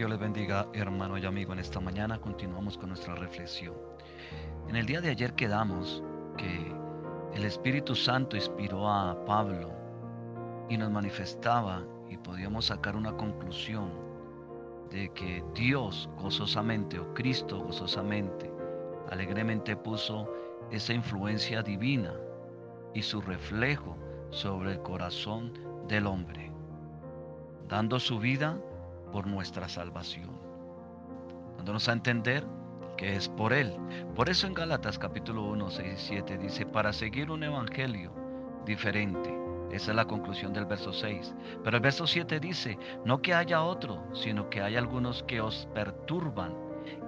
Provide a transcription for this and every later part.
Dios les bendiga, hermano y amigo. En esta mañana continuamos con nuestra reflexión. En el día de ayer quedamos que el Espíritu Santo inspiró a Pablo y nos manifestaba y podíamos sacar una conclusión de que Dios gozosamente o Cristo gozosamente, alegremente puso esa influencia divina y su reflejo sobre el corazón del hombre, dando su vida por nuestra salvación, dándonos a entender que es por Él. Por eso en Gálatas capítulo 1, 6 y 7 dice, para seguir un evangelio diferente. Esa es la conclusión del verso 6. Pero el verso 7 dice, no que haya otro, sino que hay algunos que os perturban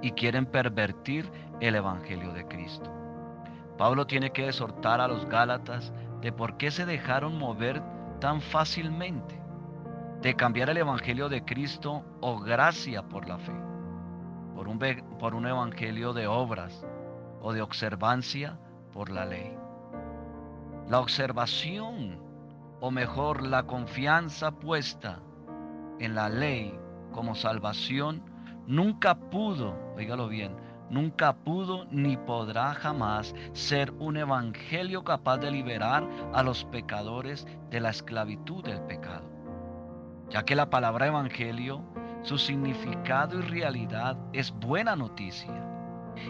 y quieren pervertir el evangelio de Cristo. Pablo tiene que exhortar a los Gálatas de por qué se dejaron mover tan fácilmente de cambiar el Evangelio de Cristo o gracia por la fe, por un, por un Evangelio de obras o de observancia por la ley. La observación, o mejor, la confianza puesta en la ley como salvación, nunca pudo, oígalo bien, nunca pudo ni podrá jamás ser un evangelio capaz de liberar a los pecadores de la esclavitud del pecado ya que la palabra evangelio, su significado y realidad es buena noticia.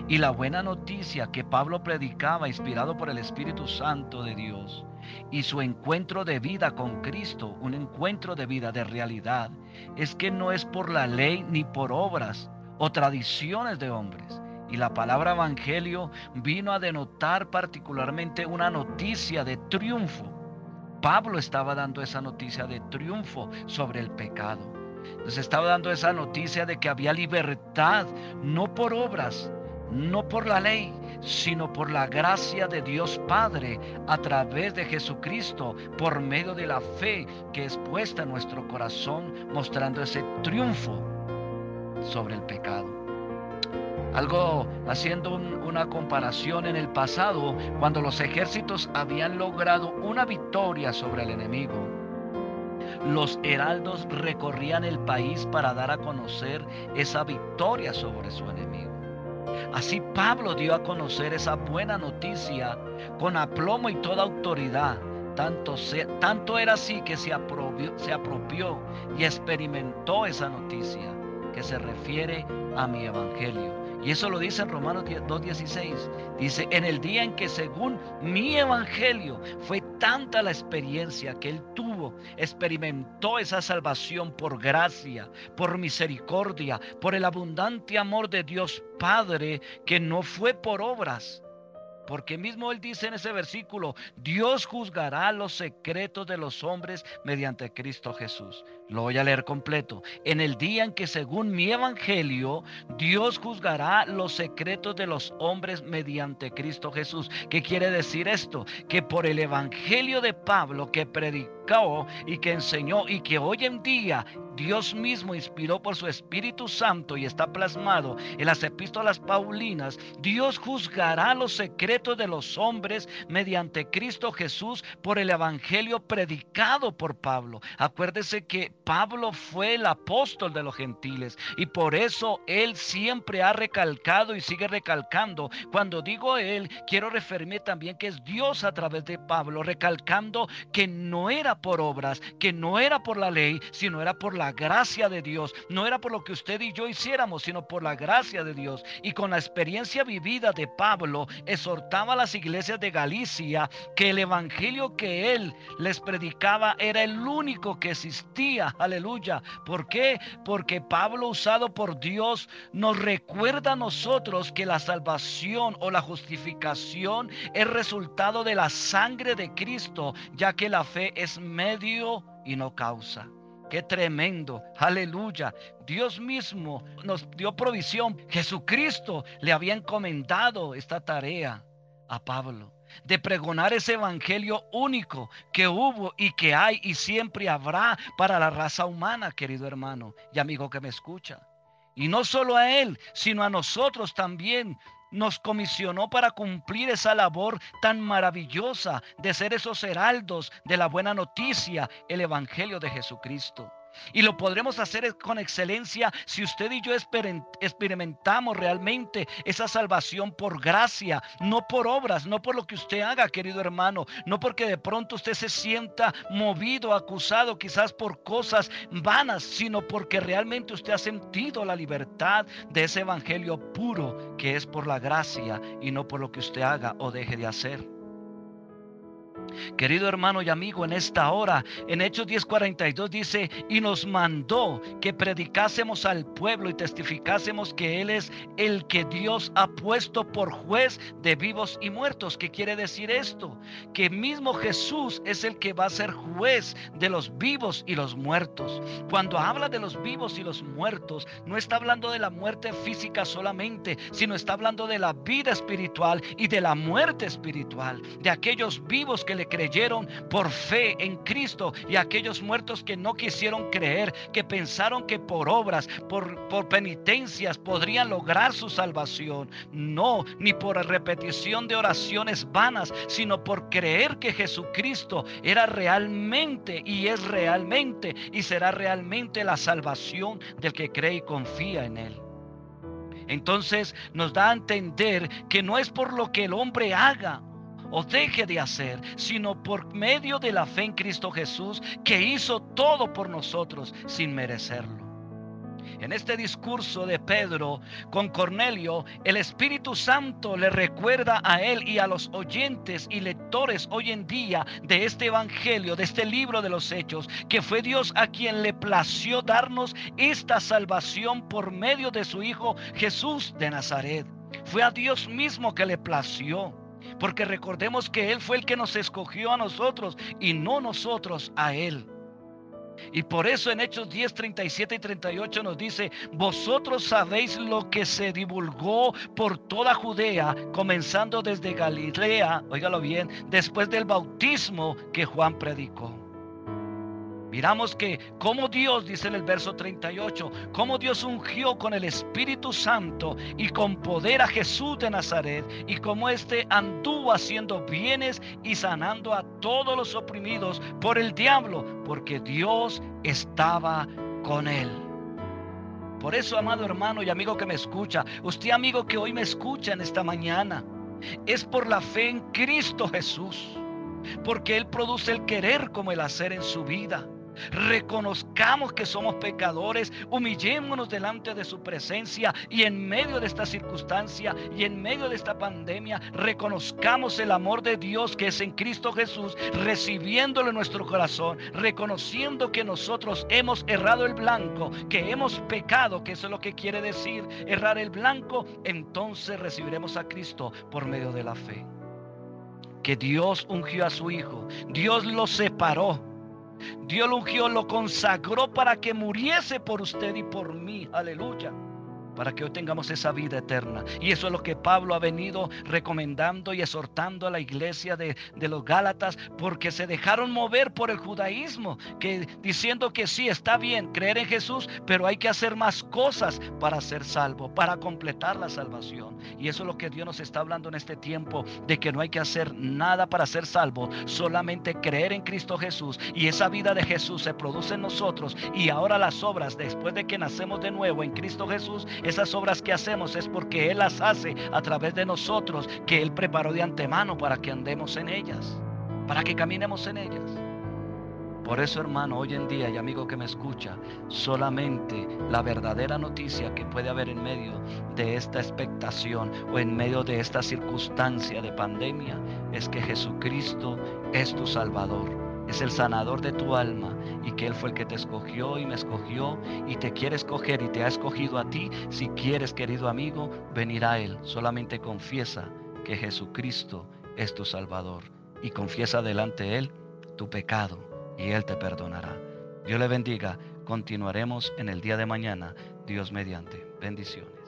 Y la buena noticia que Pablo predicaba, inspirado por el Espíritu Santo de Dios, y su encuentro de vida con Cristo, un encuentro de vida de realidad, es que no es por la ley ni por obras o tradiciones de hombres. Y la palabra evangelio vino a denotar particularmente una noticia de triunfo Pablo estaba dando esa noticia de triunfo sobre el pecado. Nos estaba dando esa noticia de que había libertad, no por obras, no por la ley, sino por la gracia de Dios Padre a través de Jesucristo, por medio de la fe que es puesta en nuestro corazón, mostrando ese triunfo sobre el pecado. Algo haciendo una comparación en el pasado, cuando los ejércitos habían logrado una victoria sobre el enemigo. Los heraldos recorrían el país para dar a conocer esa victoria sobre su enemigo. Así Pablo dio a conocer esa buena noticia con aplomo y toda autoridad. Tanto, tanto era así que se se apropió y experimentó esa noticia que se refiere a mi evangelio. Y eso lo dice en Romanos 2.16. Dice, en el día en que según mi evangelio fue tanta la experiencia que él tuvo, experimentó esa salvación por gracia, por misericordia, por el abundante amor de Dios Padre, que no fue por obras, porque mismo él dice en ese versículo, Dios juzgará los secretos de los hombres mediante Cristo Jesús. Lo voy a leer completo. En el día en que según mi evangelio, Dios juzgará los secretos de los hombres mediante Cristo Jesús. ¿Qué quiere decir esto? Que por el evangelio de Pablo que predicó y que enseñó y que hoy en día Dios mismo inspiró por su Espíritu Santo y está plasmado en las epístolas paulinas, Dios juzgará los secretos de los hombres mediante Cristo Jesús por el Evangelio predicado por Pablo. Acuérdese que Pablo fue el apóstol de los gentiles y por eso él siempre ha recalcado y sigue recalcando. Cuando digo él, quiero referirme también que es Dios a través de Pablo, recalcando que no era por obras, que no era por la ley, sino era por la la gracia de Dios. No era por lo que usted y yo hiciéramos, sino por la gracia de Dios. Y con la experiencia vivida de Pablo, exhortaba a las iglesias de Galicia que el evangelio que él les predicaba era el único que existía. Aleluya. ¿Por qué? Porque Pablo, usado por Dios, nos recuerda a nosotros que la salvación o la justificación es resultado de la sangre de Cristo, ya que la fe es medio y no causa. Qué tremendo. Aleluya. Dios mismo nos dio provisión. Jesucristo le había encomendado esta tarea a Pablo de pregonar ese evangelio único que hubo y que hay y siempre habrá para la raza humana, querido hermano y amigo que me escucha. Y no solo a él, sino a nosotros también nos comisionó para cumplir esa labor tan maravillosa de ser esos heraldos de la buena noticia, el Evangelio de Jesucristo. Y lo podremos hacer con excelencia si usted y yo experimentamos realmente esa salvación por gracia, no por obras, no por lo que usted haga, querido hermano, no porque de pronto usted se sienta movido, acusado quizás por cosas vanas, sino porque realmente usted ha sentido la libertad de ese evangelio puro que es por la gracia y no por lo que usted haga o deje de hacer. Querido hermano y amigo, en esta hora, en Hechos 10:42 dice, y nos mandó que predicásemos al pueblo y testificásemos que Él es el que Dios ha puesto por juez de vivos y muertos. ¿Qué quiere decir esto? Que mismo Jesús es el que va a ser juez de los vivos y los muertos. Cuando habla de los vivos y los muertos, no está hablando de la muerte física solamente, sino está hablando de la vida espiritual y de la muerte espiritual, de aquellos vivos que le creyeron por fe en Cristo y aquellos muertos que no quisieron creer, que pensaron que por obras, por, por penitencias podrían lograr su salvación. No, ni por repetición de oraciones vanas, sino por creer que Jesucristo era realmente y es realmente y será realmente la salvación del que cree y confía en Él. Entonces nos da a entender que no es por lo que el hombre haga o deje de hacer, sino por medio de la fe en Cristo Jesús, que hizo todo por nosotros sin merecerlo. En este discurso de Pedro con Cornelio, el Espíritu Santo le recuerda a él y a los oyentes y lectores hoy en día de este Evangelio, de este libro de los Hechos, que fue Dios a quien le plació darnos esta salvación por medio de su Hijo Jesús de Nazaret. Fue a Dios mismo que le plació. Porque recordemos que Él fue el que nos escogió a nosotros y no nosotros a Él. Y por eso en Hechos 10, 37 y 38 nos dice, vosotros sabéis lo que se divulgó por toda Judea, comenzando desde Galilea, óigalo bien, después del bautismo que Juan predicó. Miramos que como Dios, dice en el verso 38, como Dios ungió con el Espíritu Santo y con poder a Jesús de Nazaret y como éste anduvo haciendo bienes y sanando a todos los oprimidos por el diablo, porque Dios estaba con él. Por eso, amado hermano y amigo que me escucha, usted amigo que hoy me escucha en esta mañana, es por la fe en Cristo Jesús, porque Él produce el querer como el hacer en su vida. Reconozcamos que somos pecadores, humillémonos delante de su presencia y en medio de esta circunstancia y en medio de esta pandemia, reconozcamos el amor de Dios que es en Cristo Jesús, recibiéndolo en nuestro corazón, reconociendo que nosotros hemos errado el blanco, que hemos pecado, que eso es lo que quiere decir errar el blanco, entonces recibiremos a Cristo por medio de la fe. Que Dios ungió a su Hijo, Dios lo separó Dios lo ungió, lo consagró para que muriese por usted y por mí. Aleluya para que hoy tengamos esa vida eterna. Y eso es lo que Pablo ha venido recomendando y exhortando a la iglesia de, los Gálatas, porque se dejaron mover por el judaísmo, que diciendo que sí, está bien creer en Jesús, pero hay que hacer más cosas para ser salvo, para completar la salvación. Y eso es lo que Dios nos está hablando en este tiempo, de que no hay que hacer nada para ser salvo, solamente creer en Cristo Jesús. Y esa vida de Jesús se produce en nosotros. Y ahora las obras, después de que nacemos de nuevo en Cristo Jesús, esas obras que hacemos es porque Él las hace a través de nosotros, que Él preparó de antemano para que andemos en ellas, para que caminemos en ellas. Por eso, hermano, hoy en día y amigo que me escucha, solamente la verdadera noticia que puede haber en medio de esta expectación o en medio de esta circunstancia de pandemia es que Jesucristo es tu Salvador es el sanador de tu alma y que Él fue el que te escogió y me escogió y te quiere escoger y te ha escogido a ti. Si quieres, querido amigo, venir a Él. Solamente confiesa que Jesucristo es tu Salvador y confiesa delante de Él tu pecado y Él te perdonará. Dios le bendiga. Continuaremos en el día de mañana, Dios mediante. Bendiciones.